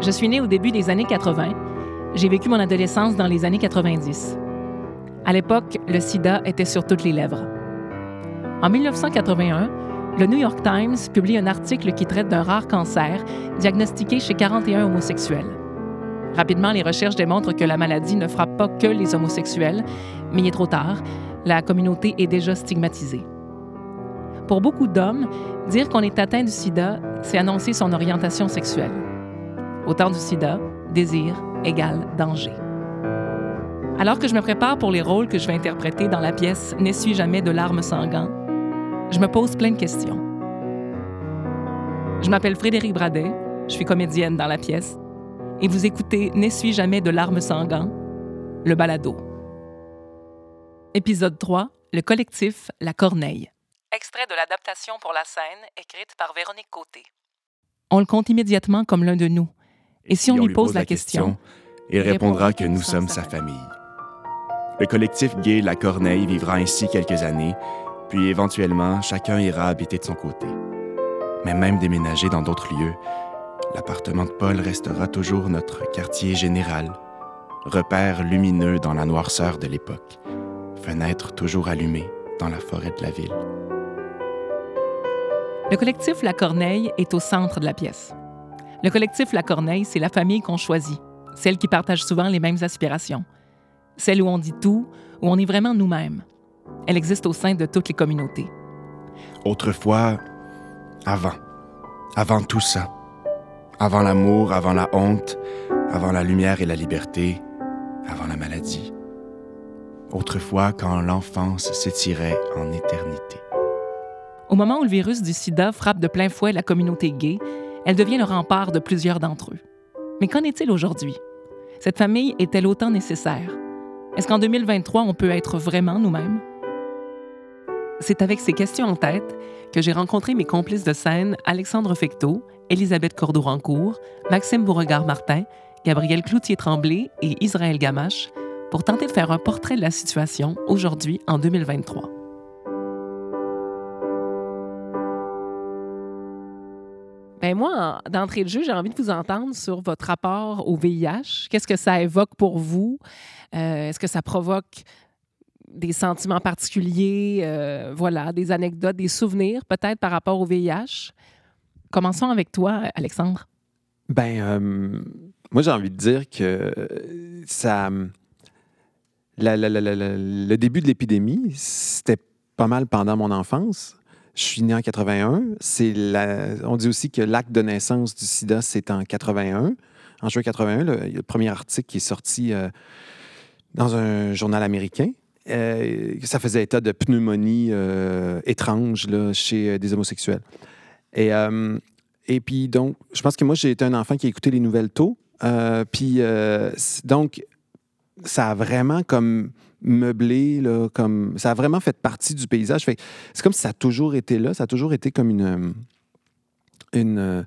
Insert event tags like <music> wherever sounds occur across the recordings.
Je suis née au début des années 80. J'ai vécu mon adolescence dans les années 90. À l'époque, le sida était sur toutes les lèvres. En 1981, le New York Times publie un article qui traite d'un rare cancer diagnostiqué chez 41 homosexuels. Rapidement, les recherches démontrent que la maladie ne frappe pas que les homosexuels, mais il est trop tard. La communauté est déjà stigmatisée. Pour beaucoup d'hommes, dire qu'on est atteint du sida, c'est annoncer son orientation sexuelle. Autant du sida, désir égale danger. Alors que je me prépare pour les rôles que je vais interpréter dans la pièce N'essuie jamais de larmes sanguin, je me pose plein de questions. Je m'appelle Frédéric Bradet, je suis comédienne dans la pièce, et vous écoutez N'essuie jamais de larmes sanguin, le balado. Épisode 3, le collectif La Corneille. Extrait de l'adaptation pour la scène écrite par Véronique Côté. On le compte immédiatement comme l'un de nous, et si, on, lui pose, la question, il répondra que nous sommes sa famille. Le collectif gay La Corneille vivra ainsi quelques années, puis éventuellement, chacun ira habiter de son côté. Mais même déménager dans d'autres lieux, l'appartement de Paul restera toujours notre quartier général, repère lumineux dans la noirceur de l'époque, fenêtre toujours allumée dans la forêt de la ville. Le collectif La Corneille est au centre de la pièce. Le collectif La Corneille, c'est la famille qu'on choisit, celle qui partage souvent les mêmes aspirations, celle où on dit tout, où on est vraiment nous-mêmes. Elle existe au sein de toutes les communautés. Autrefois, avant, avant tout ça, avant l'amour, avant la honte, avant la lumière et la liberté, avant la maladie. Autrefois, quand l'enfance s'étirait en éternité. Au moment où le virus du sida frappe de plein fouet la communauté gay, elle devient le rempart de plusieurs d'entre eux. Mais qu'en est-il aujourd'hui? Cette famille est-elle autant nécessaire? Est-ce qu'en 2023, on peut être vraiment nous-mêmes? C'est avec ces questions en tête que j'ai rencontré mes complices de scène Alexandre Fecteau, Elisabeth Cordeau-Rancourt, Maxime Beauregard-Martin, Gabriel Cloutier-Tremblay et Israël Gamache pour tenter de faire un portrait de la situation aujourd'hui en 2023. Ben moi, d'entrée de jeu, j'ai envie de vous entendre sur votre rapport au VIH. Qu'est-ce que ça évoque pour vous? Euh, est-ce que ça provoque des sentiments particuliers, euh, voilà, des anecdotes, des souvenirs peut-être par rapport au VIH? Commençons avec toi, Alexandre. Ben, euh, moi, j'ai envie de dire que ça. le début de l'épidémie, c'était pas mal pendant mon enfance. Je suis né en 81. C'est on dit aussi que l'acte de naissance du sida, c'est en 81. En juin 81, le, premier article qui est sorti euh, dans un journal américain. Euh, ça faisait état de pneumonie euh, étrange chez des homosexuels. Et, et puis, donc, je pense que moi, j'ai été un enfant qui a écouté les nouvelles tôt. puis, donc, ça a vraiment comme meublé, comme ça a vraiment fait partie du paysage. c'est comme si ça a toujours été là, ça a toujours été comme une, euh, euh,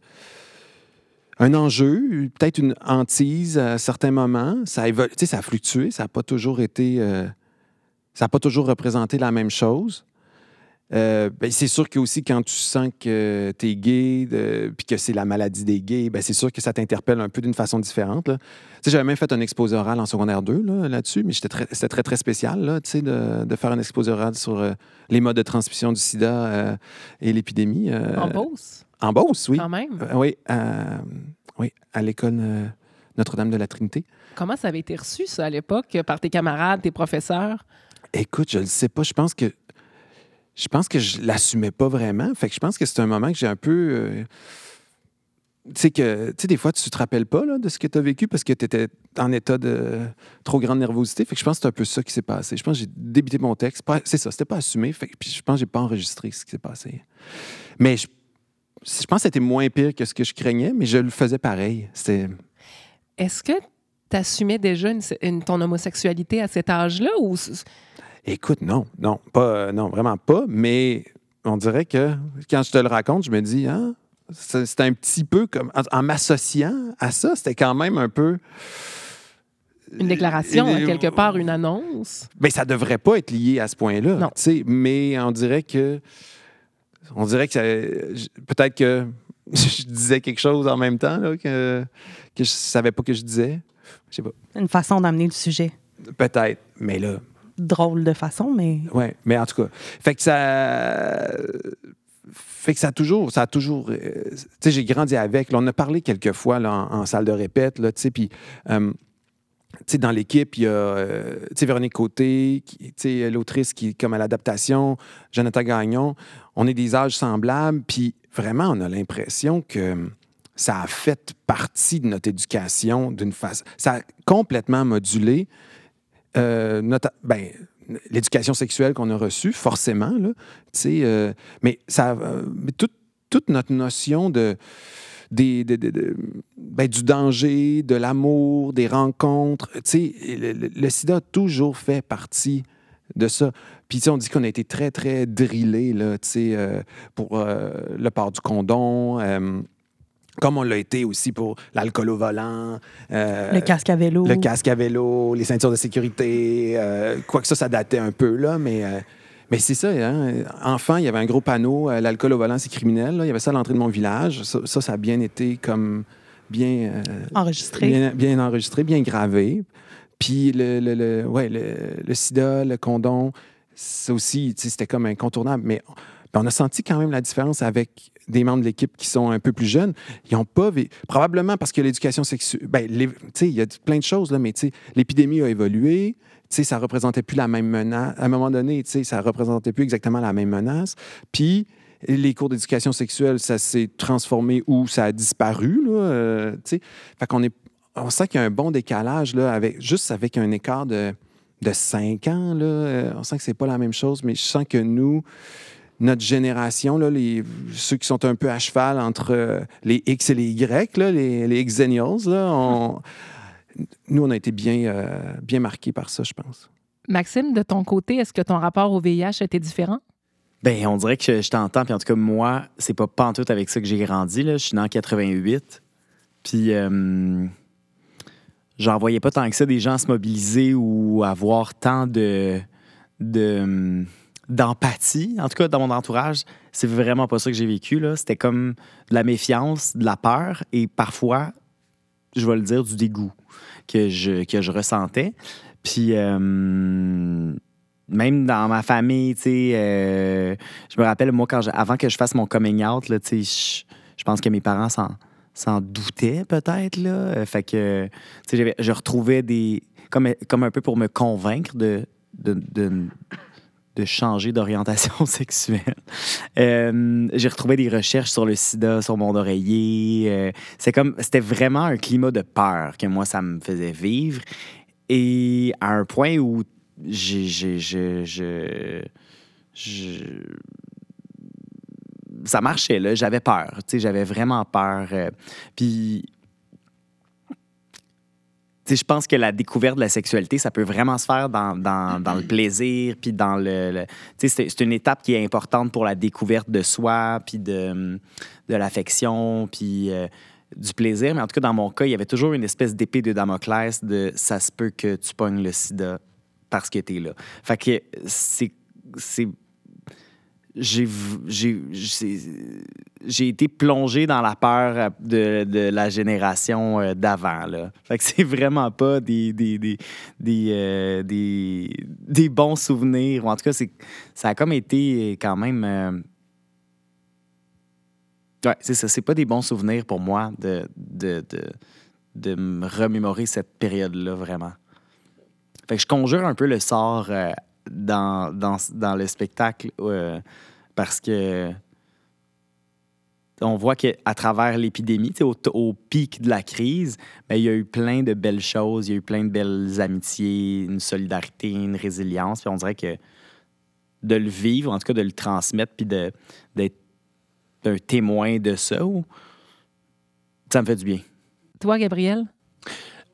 un enjeu, peut-être une hantise à certains moments. Ça a, ça a fluctué, ça n'a pas toujours été, euh, ça n'a pas toujours représenté la même chose. Euh, ben, c'est sûr que aussi quand tu sens que tu es gay, puis que c'est la maladie des gays, ben, c'est sûr que ça t'interpelle un peu d'une façon différente. J'avais même fait un exposé oral en secondaire 2 là-dessus, mais c'était très, très, très spécial là, de, de faire un exposé oral sur euh, les modes de transmission du sida euh, et l'épidémie. en Beauce? En Beauce, oui. Quand même? oui, oui, à l'école Notre-Dame de la Trinité. Comment ça avait été reçu, ça, à l'époque, par tes camarades, tes professeurs? Écoute, je ne sais pas. Je pense que je pense que je l'assumais pas vraiment. Fait que je pense que c'est un moment que j'ai un peu. Euh, tu sais que, des fois, tu te rappelles pas là, de ce que tu as vécu parce que tu étais en état de trop grande nervosité. Fait que je pense que c'est un peu ça qui s'est passé. Je pense que j'ai débité mon texte. C'est ça, c'était pas assumé. Fait puis je pense que j'ai pas enregistré ce qui s'est passé. Mais je, pense que c'était moins pire que ce que je craignais, mais je le faisais pareil. Est-ce que tu assumais déjà ton homosexualité à cet âge-là ou Écoute, non, non, pas, euh, non, vraiment pas. Mais on dirait que quand je te le raconte, je me dis, ah, c'est un petit peu comme. En, m'associant à ça, c'était quand même un peu. Une déclaration, quelque part, une annonce. Mais ben, ça devrait pas être lié à ce point-là. Mais on dirait que. On dirait que peut-être que <laughs> je disais quelque chose en même temps là, que, que je savais pas que je disais. Je sais pas. Une façon d'amener le sujet. Peut-être, mais là. Drôle de façon, mais. Ouais, mais en tout cas. Fait que ça. Fait que ça a toujours. Ça a toujours euh, tu sais, j'ai grandi avec. Là, on a parlé quelques fois là, en, salle de répète, tu sais, puis. euh, tu sais, dans l'équipe, il y a euh, Véronique Côté, l'autrice qui comme à l'adaptation, Jonathan Gagnon. On est des âges semblables, puis vraiment, on a l'impression que ça a fait partie de notre éducation d'une façon. Ça a complètement modulé euh, ben, l'éducation sexuelle qu'on a reçue, forcément, là, euh, mais ça, euh, toute, toute notre notion de, ben, du danger, de l'amour, des rencontres, le, le- sida a toujours fait partie de ça. Puis, on dit qu'on a été très, très drillé, là, pour le port du condom, comme on l'a été aussi pour l'alcool au volant. euh, le casque à vélo. le casque à vélo, les ceintures de sécurité, euh, quoique ça, ça datait un peu, là, mais, euh, mais c'est ça. Hein? Enfant, il y avait un gros panneau, euh, l'alcool au volant, c'est criminel. là. Il y avait ça à l'entrée de mon village. Ça, ça, ça a bien été comme bien, Enregistré. bien, bien enregistré, bien gravé. Puis le, le, le- ouais, le, le sida, le condom, ça aussi, c'était comme incontournable. Mais on a senti quand même la différence avec des membres de l'équipe qui sont un peu plus jeunes. Ils n'ont pas... Probablement parce que l'éducation sexuelle... Ben, il y a plein de choses, là, mais l'épidémie a évolué. Tu sais, ça représentait plus la même menace. À un moment donné, ça représentait plus exactement la même menace. Puis les cours d'éducation sexuelle, ça s'est transformé ou ça a disparu, là, euh. Fait qu'on est... On sent qu'il y a un bon décalage, là, avec, juste avec un écart de, de 5 ans, là. Euh, On sent que c'est pas la même chose, mais je sens que nous, notre génération, là, les, ceux qui sont un peu à cheval entre euh, les X et les Y, là, les, les Xennials, là, on- nous, on a été bien, euh, bien marqués par ça, je pense. Maxime, de ton côté, est-ce que ton rapport au VIH était différent? Ben, on dirait que je t'entends, puis en tout cas, moi, c'est pas pantoute avec ça que j'ai grandi. Là. Je suis né en 88. Puis, euh, j'en voyais pas tant que ça des gens se mobiliser ou avoir tant de. de d'empathie, en tout cas dans mon entourage, c'est vraiment pas ça que j'ai vécu. C'était comme de la méfiance, de la peur et parfois, je vais le dire, du dégoût que je, que je ressentais. Puis, euh, même dans ma famille, tu sais, euh, je me rappelle, moi, quand avant que je fasse mon coming out, là, tu sais, je, je pense que mes parents s'en, doutaient peut-être, Fait que, tu sais, je retrouvais des... Comme, comme un peu pour me convaincre de de changer d'orientation <laughs> sexuelle. Euh, j'ai retrouvé des recherches sur le sida, sur mon oreiller. Euh, c'est comme, c'était vraiment un climat de peur que moi, ça me faisait vivre. Et à un point où ça marchait, là. J'avais peur. Tu j'avais vraiment peur. Euh, Puis, je pense que la découverte de la sexualité, ça peut vraiment se faire dans, dans, dans le plaisir, puis dans le... le- tu sais, c'est, c'est une étape qui est importante pour la découverte de soi, puis de, de l'affection, puis euh, du plaisir. Mais en tout cas, dans mon cas, il y avait toujours une espèce d'épée de Damoclès de « ça se peut que tu pognes le sida parce que t'es là ». Fait que c'est... j'ai, été plongé dans la peur de, de la génération euh, d'avant. Fait que c'est vraiment pas des, des, des, des, euh, des, des bons souvenirs. Ou en tout cas, ça a comme été quand même. euh, Ouais, c'est ça. C'est pas des bons souvenirs pour moi de, de, de, de me remémorer cette période-là, vraiment. Fait que je conjure un peu le sort euh, dans, dans, dans le spectacle euh, parce que on voit qu'à travers l'épidémie, tu sais, au, au pic de la crise, ben, il y a eu plein de belles choses, il y a eu plein de belles amitiés, une solidarité, une résilience. Puis on dirait que de le vivre, en tout cas de le transmettre, puis de- d'être un témoin de ça, ou- ça me fait du bien. Toi, Gabriel?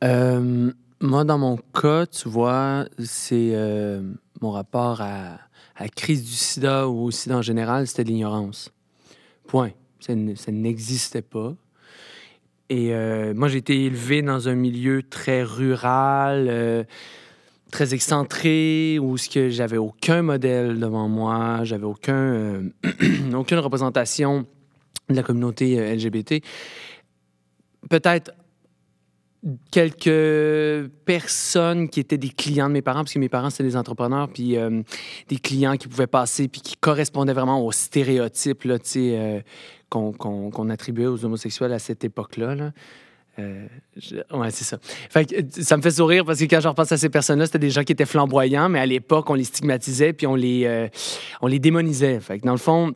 Euh, moi, dans mon cas, tu vois, c'est euh, mon rapport à, la crise du sida ou au sida en général, c'était de l'ignorance. Point. Ça, n'existait pas. Et euh, moi, j'ai été élevé dans un milieu très rural, euh, très excentré, où ce que j'avais aucun modèle devant moi, j'avais aucun, <clears throat> aucune représentation de la communauté LGBT. Peut-être quelques personnes qui étaient des clients de mes parents, parce que mes parents, c'était des entrepreneurs, puis euh, des clients qui pouvaient passer, puis qui correspondaient vraiment aux stéréotypes euh, qu'on attribuait aux homosexuels à cette époque-là. là. Euh, ouais, c'est ça. Fait que, ça me fait sourire parce que quand je repense à ces personnes-là, c'était des gens qui étaient flamboyants, mais à l'époque, on les stigmatisait puis on les, on les démonisait. Fait que dans le fond,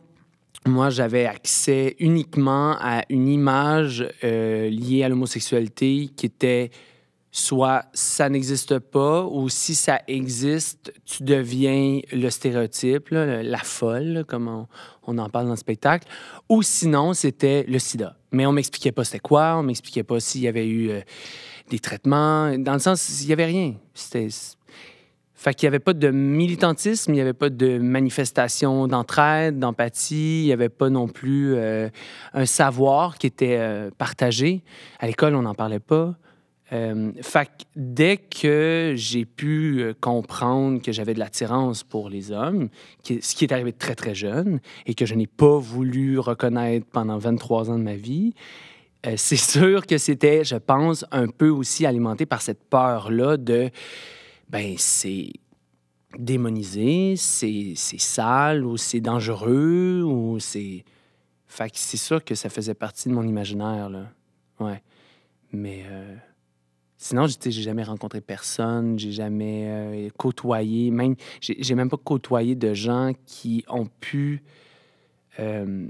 moi, j'avais accès uniquement à une image euh, liée à l'homosexualité qui était soit ça n'existe pas ou si ça existe, tu deviens le stéréotype, la folle, comme on, on en parle dans le spectacle, ou sinon c'était le sida. Mais on m'expliquait pas c'était quoi, on m'expliquait pas s'il y avait eu euh, des traitements, dans le sens, il y avait rien. C'était... Fait qu'il n'y avait pas de militantisme, il n'y avait pas de manifestation d'entraide, d'empathie, il n'y avait pas non plus euh, un savoir qui était euh, partagé. À l'école, on n'en parlait pas. Euh, fait que dès que j'ai pu comprendre que j'avais de l'attirance pour les hommes, ce qui est arrivé très, très jeune et que je n'ai pas voulu reconnaître pendant 23 ans de ma vie, c'est <laughs> sûr que c'était, je pense, un peu aussi alimenté par cette peur-là de, ben, c'est démonisé, c'est sale ou c'est dangereux ou c'est... Fait que c'est sûr que ça faisait partie de mon imaginaire, là. Ouais. Mais... euh, Sinon, j'ai jamais rencontré personne, j'ai jamais euh, côtoyé, même, j'ai j'ai même pas côtoyé de gens qui ont pu, euh,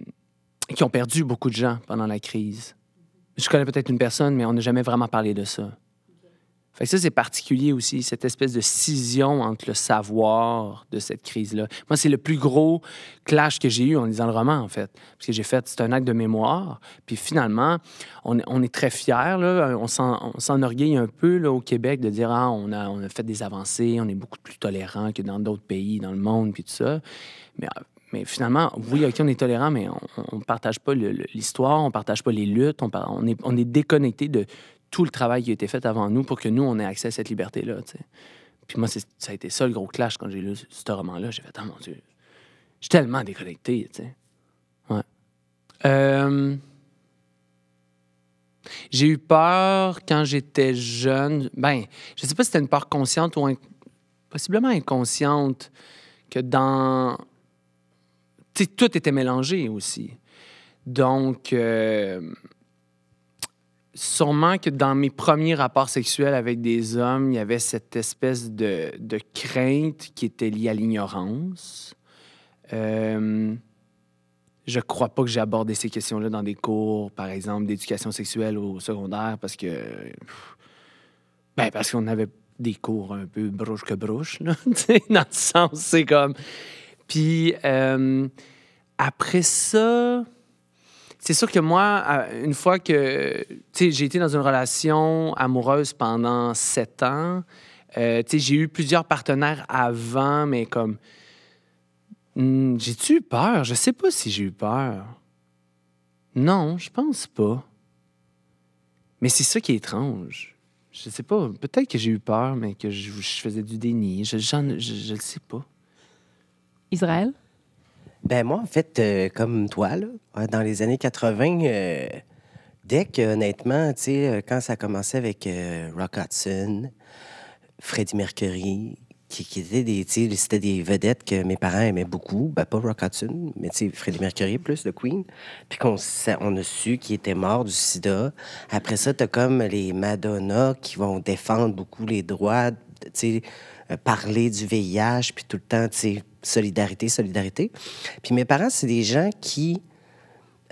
qui ont perdu beaucoup de gens pendant la crise. Je connais peut-être une personne, mais on n'a jamais vraiment parlé de ça. Ça, c'est particulier aussi, cette espèce de scission entre le savoir de cette crise-là. Moi, c'est le plus gros clash que j'ai eu en lisant le roman, en fait. Parce que j'ai fait, c'est un acte de mémoire. Puis finalement, on, est- très fiers, là. On s'en- on s'enorgueille un peu, là, au Québec, de dire, ah, on a, on a fait des avancées, on est beaucoup plus tolérant que dans d'autres pays, dans le monde, puis tout ça. Mais, finalement, oui, OK, on est tolérant, mais on ne partage pas l'histoire, on partage pas les luttes, on est, on est déconnecté de tout le travail qui a été fait avant nous pour que nous, on ait accès à cette liberté-là. Puis moi, ça a été ça le gros clash quand j'ai lu ce roman-là. J'ai fait, ah mon Dieu, je suis tellement déconnecté. Euh, J'ai eu peur quand j'étais jeune. Ben, je sais pas si c'était une peur consciente ou possiblement inconsciente que dans. Tout était mélangé aussi. Donc, euh, sûrement que dans mes premiers rapports sexuels avec des hommes, il y avait cette espèce de, crainte qui était liée à l'ignorance. Euh, je crois pas que j'ai abordé ces questions-là dans des cours, par exemple, d'éducation sexuelle au secondaire, parce que. Ben, parce qu'on avait des cours un peu brouche que brouche, là. <laughs> dans le sens, c'est comme. Puis, euh, après ça. C'est sûr que moi, une fois que j'ai été dans une relation amoureuse pendant sept ans, euh, j'ai eu plusieurs partenaires avant, mais comme. Hmm, J'ai-tu eu peur? Je sais pas si j'ai eu peur. Non, je pense pas. Mais c'est ça qui est étrange. Je sais pas. Peut-être que j'ai eu peur, mais que je, faisais du déni. Je, je le sais pas. Israël? Ben moi, en fait, euh, comme toi, là, euh, dans les années 80, euh, dès que, honnêtement, tu sais, quand ça a commencé avec Rock Hudson, Freddie Mercury, qui, étaient des, c'était des vedettes que mes parents aimaient beaucoup, ben pas Rock Hudson, mais tu sais, Freddie Mercury plus, le Queen, puis qu'on on a su qu'il était mort du sida. Après ça, t'as comme les Madonna qui vont défendre beaucoup les droits, tu sais, parler du VIH, puis tout le temps, tu sais, solidarité, solidarité. Puis mes parents, c'est des gens qui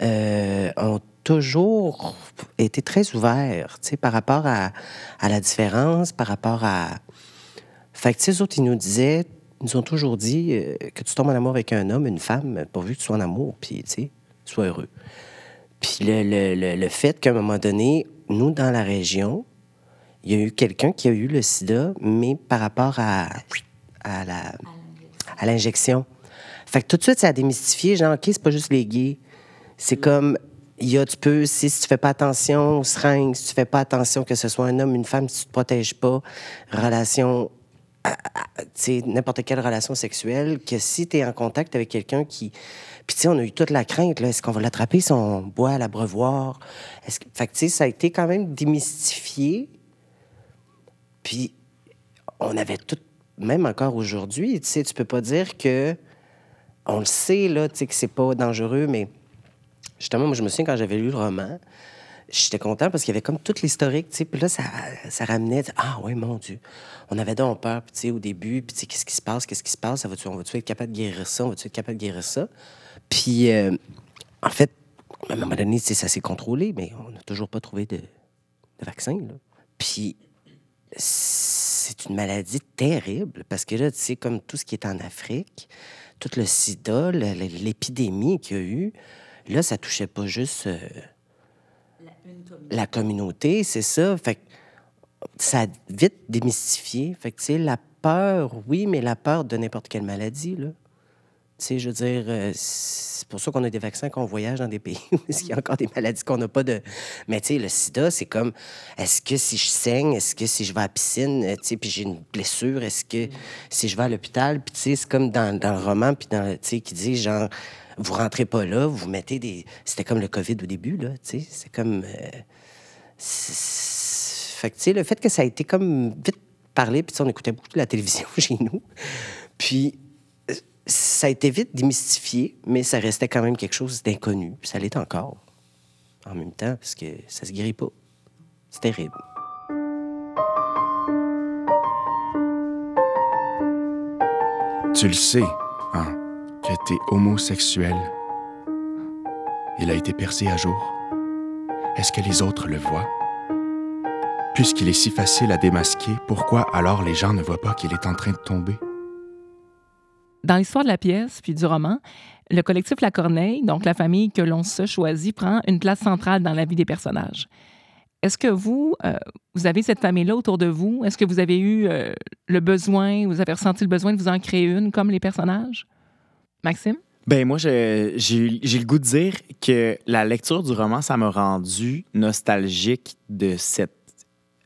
euh, ont toujours été très ouverts, tu sais, par rapport à, à la différence, par rapport à... Fait que, tu sais, autres, ils nous disaient, ils nous ont toujours dit euh, que tu tombes en amour avec un homme, une femme, pourvu que tu sois en amour, puis, tu sais, sois heureux. Puis le, le, le, le fait qu'à un moment donné, nous, dans la région, il y a eu quelqu'un qui a eu le sida, mais par rapport à, à la à l'injection. Fait que tout de suite, ça a démystifié, genre, OK, c'est pas juste les gays. C'est comme, il y a, tu peux, si, si tu fais pas attention aux seringues, si tu fais pas attention que ce soit un homme, une femme, si tu te protèges pas, relation, à- à- sais, n'importe quelle relation sexuelle, que si tu es en contact avec quelqu'un qui... Puis, tu sais, on a eu toute la crainte, là. Est-ce qu'on va l'attraper si on boit à l'abreuvoir? Fait que, tu sais, ça a été quand même démystifié. Puis, on avait tout, même encore aujourd'hui, tu sais, tu peux pas dire que. On le sait, là, tu sais, que c'est pas dangereux, mais justement, moi, je me souviens quand j'avais lu le roman, j'étais content parce qu'il y avait comme tout l'historique, tu sais, puis là, ça, ça ramenait, ah ouais, mon Dieu, on avait donc peur, tu sais, au début, puis tu sais, qu'est-ce qui se passe, qu'est-ce qui se passe, ça va on va-tu être capable de guérir ça, on va-tu être capable de guérir ça? Puis, euh, en fait, à un moment donné, tu sais, ça s'est contrôlé, mais on n'a toujours pas trouvé de, de vaccin, là. Puis, c'est une maladie terrible parce que là, tu sais, comme tout ce qui est en Afrique, tout le sida, l'épidémie qu'il y a eu, là, ça touchait pas juste euh, la communauté, c'est ça. Fait que ça a vite démystifié. Fait que, tu sais, la peur, oui, mais la peur de n'importe quelle maladie, là. Sais, je veux dire, euh, c'est pour ça qu'on a des vaccins quand on voyage dans des pays <laughs> où il y a encore des maladies qu'on n'a pas de... Mais tu sais, le sida, c'est comme, est-ce que si je saigne, est-ce que si je vais à la piscine, euh, tu sais, puis j'ai une blessure, est-ce que si je vais à l'hôpital, puis tu sais, c'est comme dans, dans le roman, puis dans, tu sais, qui dit, genre, vous rentrez pas là, vous mettez des... C'était comme le COVID au début, là, tu sais, c'est comme... euh, Fait que, tu sais, le fait que ça a été comme vite parlé, puis on écoutait beaucoup de la télévision <laughs> chez nous, puis ça a été vite démystifié, mais ça restait quand même quelque chose d'inconnu, ça l'est encore, en même temps, parce que ça se guérit pas. C'est terrible. Tu le sais, hein, que t'es homosexuel. Il a été percé à jour. Est-ce que les autres le voient? Puisqu'il est si facile à démasquer, pourquoi alors les gens ne voient pas qu'il est en train de tomber? Dans l'histoire de la pièce puis du roman, le collectif La Corneille, donc la famille que l'on se choisit, prend une place centrale dans la vie des personnages. Est-ce que vous, euh, vous avez cette famille-là autour de vous? Est-ce que vous avez eu euh, le besoin, vous avez ressenti le besoin de vous en créer une comme les personnages? Maxime? Ben moi, j'ai le goût de dire que la lecture du roman, ça m'a rendu nostalgique de cette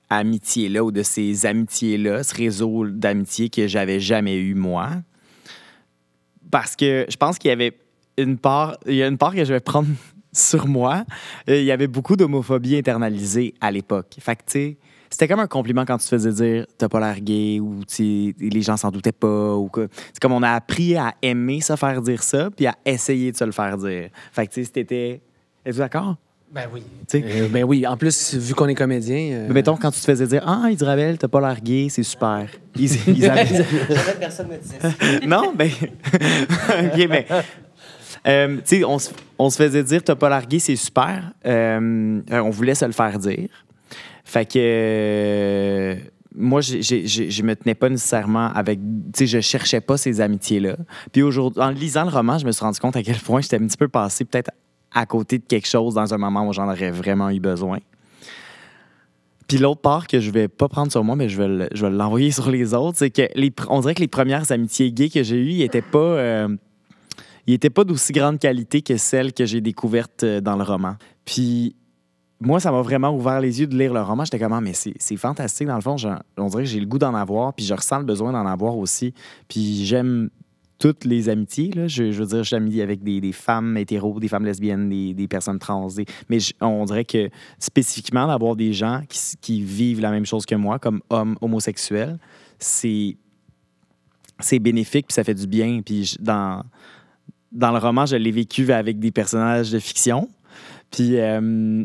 amitié-là ou de ces amitiés-là, ce réseau d'amitié que j'avais jamais eu moi. Parce que je pense qu'il y avait une part, il y a une part que je vais prendre <laughs> sur moi. Euh, Il y avait beaucoup d'homophobie internalisée à l'époque. Fait que, tu sais, c'était comme un compliment quand tu te faisais dire t'as pas l'air gay ou les gens s'en doutaient pas ou que c'est comme on a appris à aimer se faire dire ça puis à essayer de se le faire dire. Fait que tu sais c'était êtes-vous d'accord? Ben oui. Euh, ben oui, en plus, vu qu'on est comédien. euh, mais mettons quand tu te faisais dire ah Israël t'as pas l'air gay, c'est super. Is- <laughs> Isabelle- personne me disait ça. <laughs> non, ben. <laughs> OK, ben. euh, tu sais, on, se- on se faisait dire, t'as pas largué, c'est super. Euh, on voulait se le faire dire. Fait que. moi, j'ai- je me tenais pas nécessairement avec. Tu sais, je cherchais pas ces amitiés-là. Puis aujourd'hui, en lisant le roman, je me suis rendu compte à quel point j'étais un petit peu passé peut-être à côté de quelque chose dans un moment où j'en aurais vraiment eu besoin. Puis l'autre part que je vais pas prendre sur moi, mais je vais l'envoyer <laughs> sur les autres, c'est que les, on dirait que les premières amitiés gays que j'ai eues, ils étaient pas, euh, ils étaient pas d'aussi grande qualité que celles que j'ai découvertes euh, dans le roman. Puis moi, ça m'a vraiment ouvert les yeux de lire le roman. J'étais comme, Ah, mais c'est fantastique. Dans le fond, on dirait que j'ai le goût d'en avoir, puis je ressens le besoin d'en avoir aussi. Puis j'aime toutes les amitiés. Là. Je, veux dire, je suis ami avec des, femmes hétéros, des femmes lesbiennes, des, des personnes trans. Mais on dirait que spécifiquement d'avoir des gens qui, qui vivent la même chose que moi, comme hommes homosexuels, c'est c'est bénéfique puis ça fait du bien. Puis dans, dans le roman, je l'ai vécu avec des personnages de fiction. Puis euh,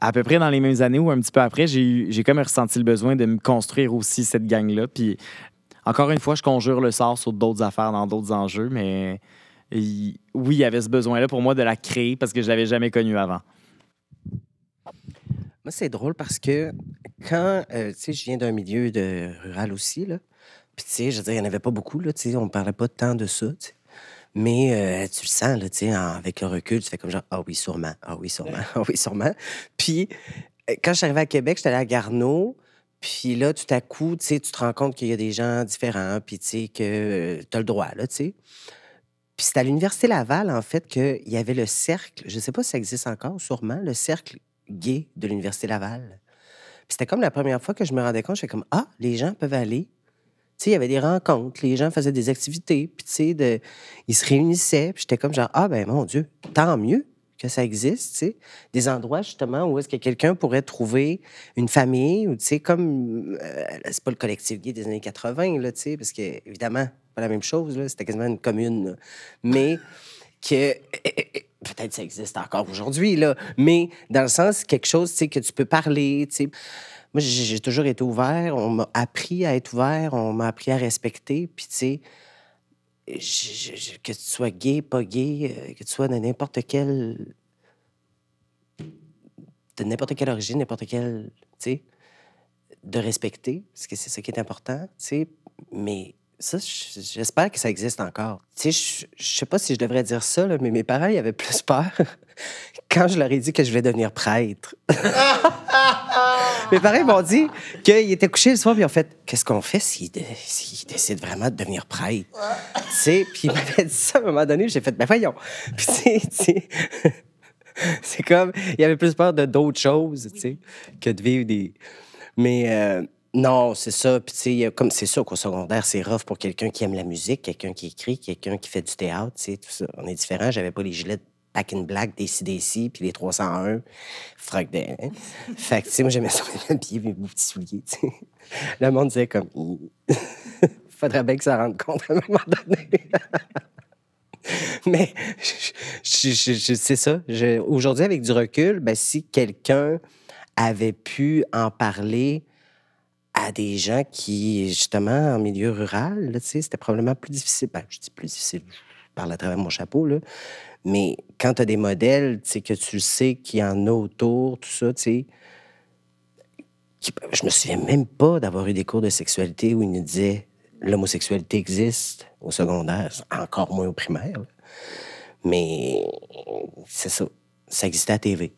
à peu près dans les mêmes années ou un petit peu après, j'ai comme ressenti le besoin de me construire aussi cette gang-là. Puis encore une fois, je conjure le sort sur d'autres affaires, dans d'autres enjeux, mais il- oui, il y avait ce besoin-là pour moi de la créer parce que je l'avais jamais connue avant. Moi, c'est drôle parce que quand, euh, tu sais, je viens d'un milieu de rural aussi, là. Puis, tu sais, je veux dire, il n'y en avait pas beaucoup, là, tu sais, on ne parlait pas tant de ça. Mais euh, tu le sens, là, tu sais, avec le recul, tu fais comme genre, ah oui, sûrement, ah oui, sûrement, <laughs> ah oui, sûrement. Puis, euh, quand je suis arrivé à Québec, j'étais allé à Garneau. Puis là, tout à coup, tu sais, tu te rends compte qu'il y a des gens différents, puis tu sais, que tu as le droit, là, tu sais. Puis c'est à l'Université Laval, en fait, qu'il y avait le cercle, je ne sais pas si ça existe encore, sûrement, le cercle gay de l'Université Laval. Puis c'était comme la première fois que je me rendais compte, je fais comme, ah, les gens peuvent aller, tu sais, il y avait des rencontres, les gens faisaient des activités, puis tu sais, ils se réunissaient, puis j'étais comme genre, ah ben mon Dieu, tant mieux que ça existe, tu sais. Des endroits, justement, où est-ce que quelqu'un pourrait trouver une famille, ou tu sais, comme, euh, c'est pas le collectif gay des années 80, là, tu sais, parce que, évidemment, pas la même chose, là, c'était quasiment une commune, mais que peut-être ça existe encore aujourd'hui, là, mais dans le sens, quelque chose, tu sais, que tu peux parler, tu sais. Moi, j'ai j'ai toujours été ouvert, on m'a appris à être ouvert, on m'a appris à respecter, puis tu sais, que tu sois gay, pas gay, euh, que tu sois de n'importe quelle... de n'importe quelle origine, n'importe quelle, tu sais, de respecter, parce que c'est ça qui est important, tu sais, mais ça, j'espère que ça existe encore. Tu sais, je- je sais pas si je devrais dire ça, mais mes parents, ils avaient plus peur <laughs> quand je leur ai dit que je voulais devenir prêtre. <laughs> mes parents m'ont dit qu'ils étaient couchés le soir, puis ils ont fait Qu'est-ce qu'on fait s'ils dé- s'ils décident vraiment de devenir prêtre Tu sais, puis ils m'avaient dit ça à un moment donné, j'ai fait Ben voyons. Puis tu <laughs> c'est comme, il avait plus peur de d'autres choses, tu sais, que de vivre des. Mais euh, non, c'est ça. Puis tu sais, comme c'est sûr qu'au secondaire, c'est rough pour quelqu'un qui aime la musique, quelqu'un qui écrit, quelqu'un qui fait du théâtre, tu sais. On est différents. J'avais pas les gilets Back in Black, des CDC, puis les 301, froc de. hein. Fait que, tu sais, moi, j'aimais ça, <laughs> mes pieds, mes petits souliers, tu. Le monde disait comme. <laughs> Faudrait bien que ça rende compte à un moment donné. <laughs> Mais c'est ça. Aujourd'hui, avec du recul, ben, si quelqu'un avait pu en parler à des gens qui, justement, en milieu rural, c'était probablement plus difficile. Ben, je dis plus difficile, je parle à travers mon chapeau, là. Mais quand tu as des modèles, tu sais, que tu sais qu'il y en a autour, tout ça, tu sais, je me souviens même pas d'avoir eu des cours de sexualité où ils nous disaient l'homosexualité existe au secondaire, encore moins au primaire. là. Mais c'est ça. Ça existait à la TV.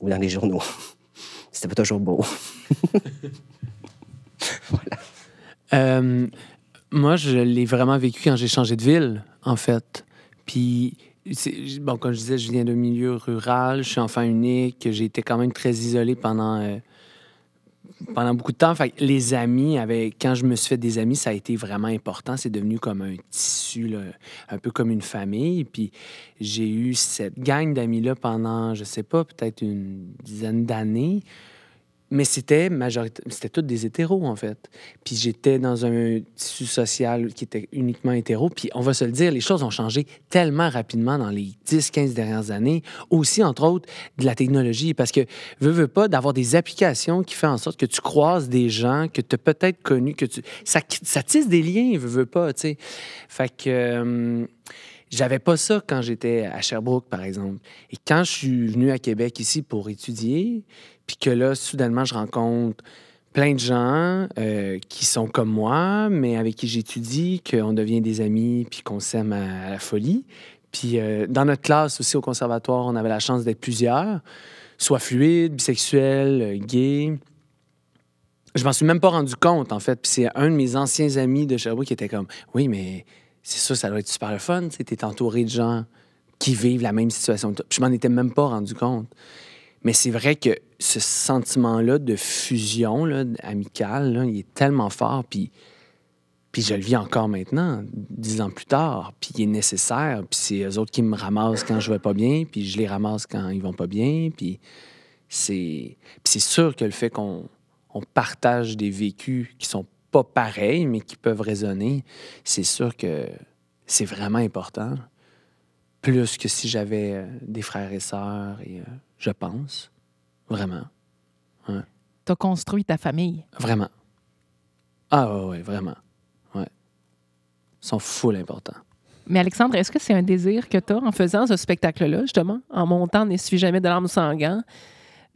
Ou dans les journaux. <laughs> C'était pas toujours beau. <laughs> Euh, moi, je l'ai vraiment vécu quand j'ai changé de ville, en fait. Puis, bon, comme je disais, je viens d'un milieu rural, je suis enfant unique, j'ai été quand même très isolé pendant, euh, pendant beaucoup de temps. Fait les amis, avec, quand je me suis fait des amis, ça a été vraiment important. C'est devenu comme un tissu, là, un peu comme une famille. Puis j'ai eu cette gang d'amis-là pendant, je sais pas, peut-être une dizaine d'années. Mais c'était majorité... c'était tous des hétéros, en fait. Puis j'étais dans un tissu social qui était uniquement hétéro. Puis on va se le dire, les choses ont changé tellement rapidement dans les 10-15 dernières années. Aussi, entre autres, de la technologie. Parce que, veux, veux pas, d'avoir des applications qui font en sorte que tu croises des gens que tu as peut-être connus, que tu... Ça, tisse des liens, veux, veux pas, tu sais. Fait que... euh, j'avais pas ça quand j'étais à Sherbrooke, par exemple. Et quand je suis venu à Québec ici pour étudier, puis que là, soudainement, je rencontre plein de gens euh, qui sont comme moi, mais avec qui j'étudie, qu'on devient des amis, puis qu'on s'aime à, la folie. Puis euh, dans notre classe aussi au conservatoire, on avait la chance d'être plusieurs, soit fluides, bisexuels, euh, gays. Je m'en suis même pas rendu compte, en fait. Puis c'est un de mes anciens amis de Sherbrooke qui était comme Oui, mais c'est sûr, ça doit être super le fun. Tu entouré de gens qui vivent la même situation que toi. Puis je m'en étais même pas rendu compte. Mais c'est vrai que ce sentiment-là de fusion là, amicale, là, il est tellement fort. Puis, puis je le vis encore maintenant, dix ans plus tard. Puis il est nécessaire. Puis c'est eux autres qui me ramassent quand je vais pas bien. Puis je les ramasse quand ils vont pas bien. Puis c'est, c'est sûr que le fait qu'on on partage des vécus qui sont pas pareils, mais qui peuvent résonner, c'est sûr que c'est vraiment important. Plus que si j'avais euh, des frères et sœurs, et, euh, je pense. Vraiment. Tu as construit ta famille? Vraiment. Ah ouais, ouais, vraiment. Ouais. Ils sont full importants. Mais Alexandre, est-ce que c'est un désir que tu as en faisant ce spectacle-là, justement, en montant N'essuie jamais de larmes sanguin,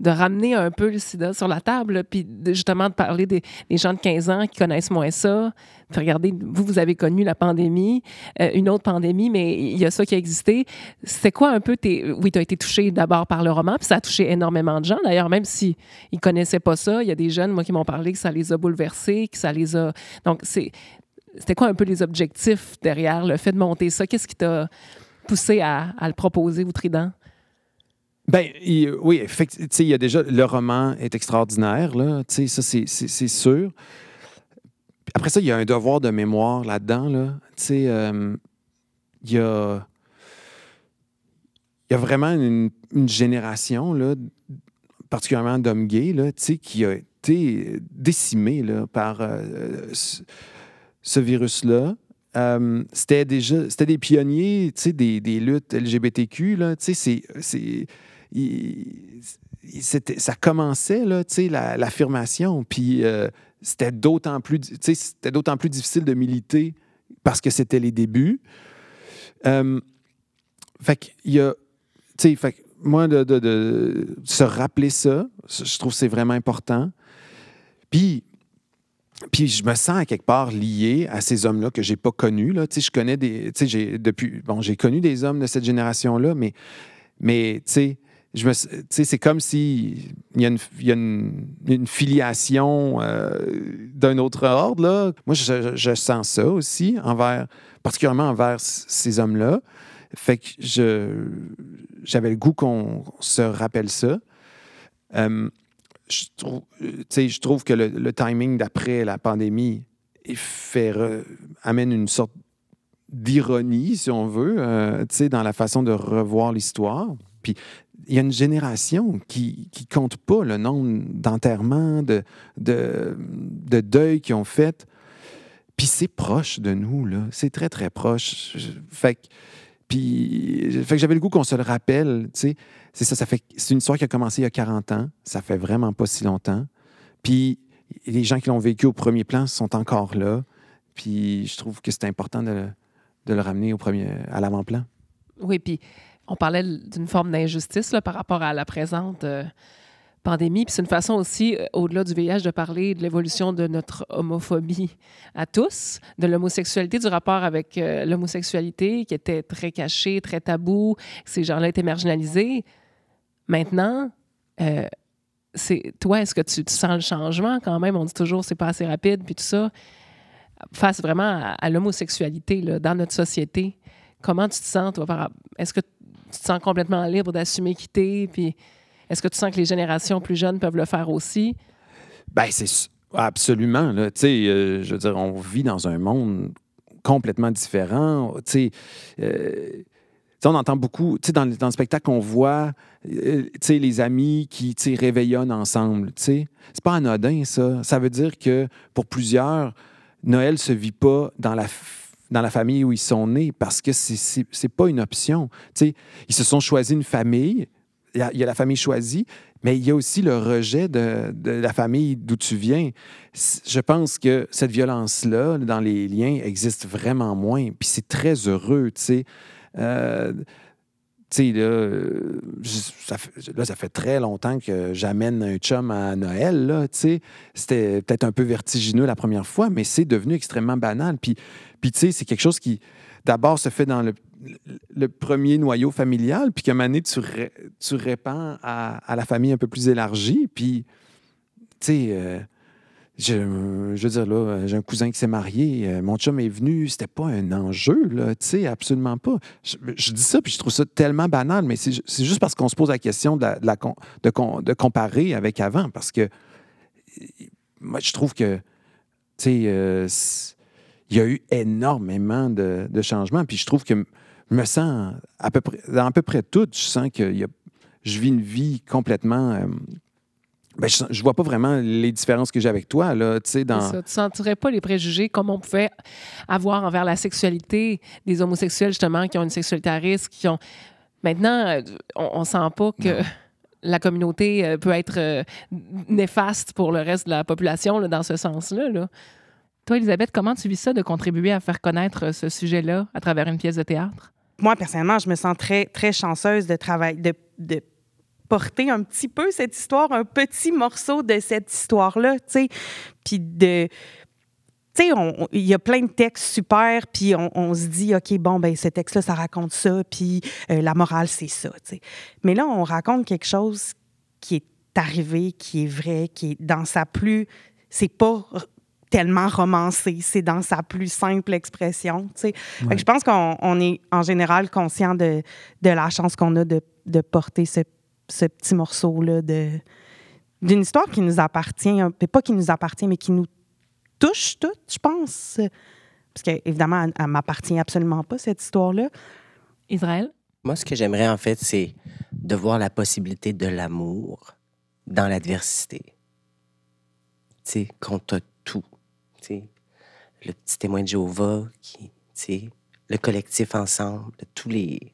de ramener un peu le sida sur la table, puis justement de parler des, gens de 15 ans qui connaissent moins ça. Regardez, vous, vous avez connu la pandémie, euh, une autre pandémie, mais il y a ça qui a existé. C'était quoi un peu tes... Oui, tu as été touché d'abord par le roman, puis ça a touché énormément de gens. D'ailleurs, même s'ils ne connaissaient pas ça, il y a des jeunes, moi, qui m'ont parlé que ça les a bouleversés, que ça les a... Donc, c'est... C'était quoi un peu les objectifs derrière le fait de monter ça? Qu'est-ce qui t'a poussé à, à le proposer au Trident? Ben, il- oui, effectivement, il y a déjà le roman est extraordinaire là, ça c'est- sûr. après ça, il y a un devoir de mémoire là-dedans. Là. Euh, il y a. Il y a vraiment une, génération, là, particulièrement d'hommes gays, là, qui a été décimée là, par euh, ce, virus-là. Euh, c'était déjà c'était des pionniers des, des luttes LGBTQ là, c'est, ça commençait là, l'affirmation puis euh, c'était d'autant plus c'était d'autant plus difficile de militer parce que c'était les débuts Euh, fait qu'il y a tu sais, moi de, de- de se rappeler ça je trouve que c'est vraiment important puis puis je me sens à quelque part lié à ces hommes-là que j'ai pas connus. Là. Je connais des. j'ai depuis. Bon, j'ai connu des hommes de cette génération-là, mais, mais tu sais, je me, c'est comme si il y a une, y a une, une filiation euh, d'un autre ordre. Là. Moi, je, sens ça aussi, envers, particulièrement envers ces hommes-là. Fait que je, j'avais le goût qu'on se rappelle ça. Je trouve, euh, je trouve que le, timing d'après la pandémie amène une sorte d'ironie, si on veut, euh, dans la façon de revoir l'histoire. Puis il y a une génération qui qui compte pas le nombre d'enterrements, de, de, de deuils qu'ils ont fait. Puis c'est proche de nous, là. C'est très, très proche. Fait que, puis, fait que j'avais le goût qu'on se le rappelle, tu sais. C'est ça, ça fait, c'est une histoire qui a commencé il y a 40 ans. Ça fait vraiment pas si longtemps. Puis les gens qui l'ont vécu au premier plan sont encore là. Puis je trouve que c'est important de, de le ramener au premier, à l'avant-plan. Oui, puis on parlait d'une forme d'injustice par rapport à la présente euh, pandémie. Puis c'est une façon aussi, euh, au-delà du VIH, de parler de l'évolution de notre homophobie à tous, de l'homosexualité, du rapport avec euh, l'homosexualité qui était très caché, très tabou. Ces gens-là étaient marginalisés. Maintenant, c'est toi, est-ce que tu, sens le changement quand même? On dit toujours c'est pas assez rapide, puis tout ça. Face vraiment à, l'homosexualité dans notre société. Comment tu te sens, Est-ce que tu te sens complètement libre d'assumer quitter? Puis est-ce que tu sens que les générations plus jeunes peuvent le faire aussi? Ben, c'est absolument. Là. Euh, je veux dire, on vit dans un monde complètement différent. Tu sais, euh, on entend beaucoup, tu dans, dans le spectacle, on voit, euh, les amis qui, réveillonnent ensemble, tu sais. C'est pas anodin, ça. Ça veut dire que, pour plusieurs, Noël se vit pas dans la, dans la famille où ils sont nés parce que c'est- c'est pas une option. Tu sais, ils se sont choisis une famille, il y, a, la famille choisie, mais il y a aussi le rejet de, de la famille d'où tu viens. Je pense que cette violence-là, dans les liens, existe vraiment moins. Puis c'est très heureux, tu sais. Euh, tu sais, là, euh, ça fait, là, ça fait très longtemps que j'amène un chum à Noël, là, tu sais. C'était peut-être un peu vertigineux la première fois, mais c'est devenu extrêmement banal. Puis, puis tu sais, c'est quelque chose qui, d'abord, se fait dans le, premier noyau familial, puis qu'à un moment donné, tu, ré- tu répands à, à la famille un peu plus élargie. Puis, tu sais, euh, je, veux dire, là, j'ai un cousin qui s'est marié, euh, mon chum est venu, c'était pas un enjeu, là, tu sais, absolument pas. Je, dis ça, puis je trouve ça tellement banal, mais c'est ju- c'est juste parce qu'on se pose la question de, de comparer avec avant, parce que moi, je trouve que, tu sais, euh, il y a eu énormément de, changements, puis je trouve que je me sens à peu près, dans à peu près tout, je sens que je vis une vie complètement... euh, ben, je, je vois pas vraiment les différences que j'ai avec toi, là, dans... Ça. Tu sentirais pas les préjugés comme on pouvait avoir envers la sexualité des homosexuels, justement, qui ont une sexualité à risque, qui ont. Maintenant, euh, on, on sent pas que. <laughs> La communauté euh, peut être euh, néfaste pour le reste de la population là, dans ce sens-là. là. Toi, Elisabeth, comment tu vis ça de contribuer à faire connaître ce sujet-là à travers une pièce de théâtre? Moi, personnellement, je me sens très, très chanceuse de travailler, de, de porter un petit peu cette histoire, un petit morceau de cette histoire-là, tu sais. Puis de. Il y a plein de textes super, puis on, on se dit, OK, bon, ben ce texte-là, ça raconte ça, puis euh, la morale, c'est ça, tu sais. Mais là, on raconte quelque chose qui est arrivé, qui est vrai, qui est dans sa plus. C'est pas tellement romancé, c'est dans sa plus simple expression, tu sais. Fait que je pense qu'on on est en général conscient de, de la chance qu'on a de, de porter ce, ce petit morceau-là de d'une histoire qui nous appartient, pas qui nous appartient, mais qui nous touche toutes, je pense. Parce qu'évidemment, elle, elle m'appartient absolument pas, cette histoire-là. Israël? Moi, ce que j'aimerais, en fait, c'est de voir la possibilité de l'amour dans l'adversité. Tu sais, contre tout. Tu sais, le petit témoin de Jéhovah, qui, tu sais, le collectif ensemble, tous les,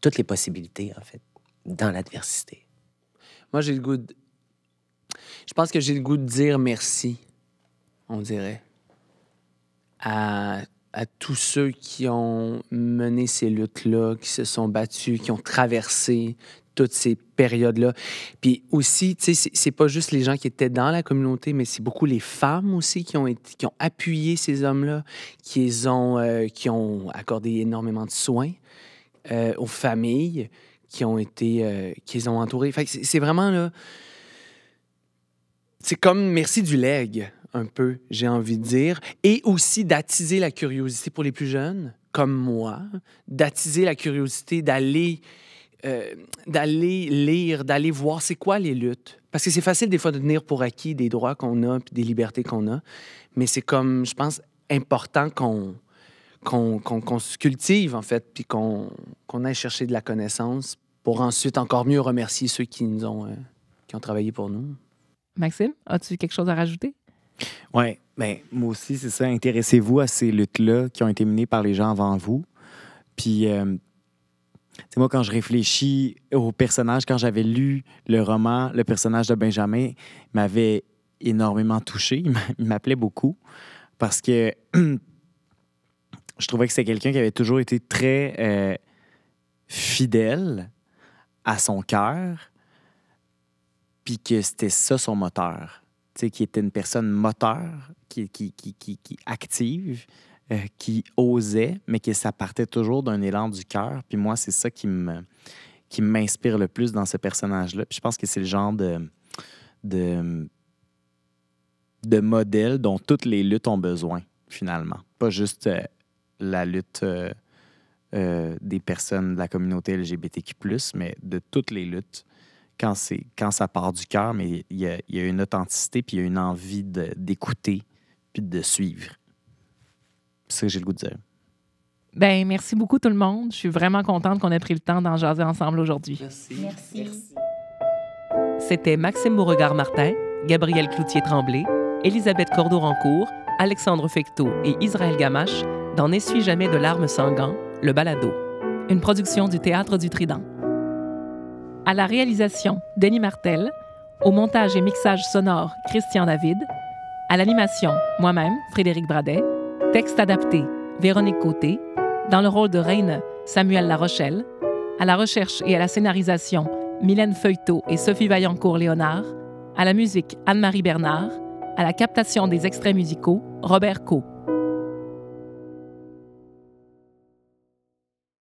toutes les possibilités, en fait, dans l'adversité. Moi, j'ai le goût de... Je pense que j'ai le goût de dire merci, on dirait, à, à tous ceux qui ont mené ces luttes-là, qui se sont battus, qui ont traversé toutes ces périodes-là. Puis aussi, tu sais, c'est- pas juste les gens qui étaient dans la communauté, mais c'est beaucoup les femmes aussi qui ont, qui ont appuyé ces hommes-là, qui, ont, euh, qui ont accordé énormément de soins euh, aux familles, qui ont été, euh, qui les ont entourés. C'est vraiment là. C'est comme merci du leg, un peu, j'ai envie de dire. Et aussi d'attiser la curiosité pour les plus jeunes, comme moi, d'attiser la curiosité d'aller euh, d'aller lire, d'aller voir c'est quoi les luttes. Parce que c'est facile des fois de tenir pour acquis des droits qu'on a puis des libertés qu'on a. Mais c'est comme, je pense, important qu'on qu'on qu'on- qu'on se cultive, en fait, puis qu'on qu'on aille chercher de la connaissance pour ensuite encore mieux remercier ceux qui nous ont, euh, qui ont travaillé pour nous. Maxime, as-tu quelque chose à rajouter? Oui, ben, moi aussi, c'est ça. Intéressez-vous à ces luttes-là qui ont été menées par les gens avant vous. Puis, euh, tu sais, moi, quand je réfléchis au personnage, quand j'avais lu le roman, le personnage de Benjamin m'avait énormément touché. Il m'appelait beaucoup parce que <clears throat> je trouvais que c'était quelqu'un qui avait toujours été très euh, fidèle à son cœur, puis que c'était ça son moteur. Tu sais, qui était une personne moteur, qui, qui, qui, qui, active, euh, qui osait, mais que ça partait toujours d'un élan du cœur. Puis moi, c'est ça qui me qui m'inspire le plus dans ce personnage-là. Puis je pense que c'est le genre de, de, de modèle dont toutes les luttes ont besoin, finalement. Pas juste euh, la lutte euh, euh, des personnes de la communauté LGBTQ, mais de toutes les luttes quand, c'est, quand ça part du cœur, mais il y y a une authenticité, puis il y a une envie d'écouter, puis de suivre. C'est ça que j'ai le goût de dire. Ben, merci beaucoup tout le monde. Je suis vraiment contente qu'on ait pris le temps d'en jaser ensemble aujourd'hui. C'était Maxime Beauregard-Martin, Gabriel Cloutier-Tremblay, Elisabeth Cordeau-Rancourt, Alexandre Fecteau et Israël Gamache dans N'essuie jamais de larmes sans gants, le balado, une production du Théâtre du Trident. À la réalisation, Denis Martel, au montage et mixage sonore, Christian David, à l'animation, moi-même, Frédéric Bradet, texte adapté, Véronique Côté, dans le rôle de Reine, Samuel Larochelle, à la recherche et à la scénarisation, Mylène Feuilletot et Sophie Vaillancourt-Léonard, à la musique, Anne-Marie Bernard, à la captation des extraits musicaux, Robert Co.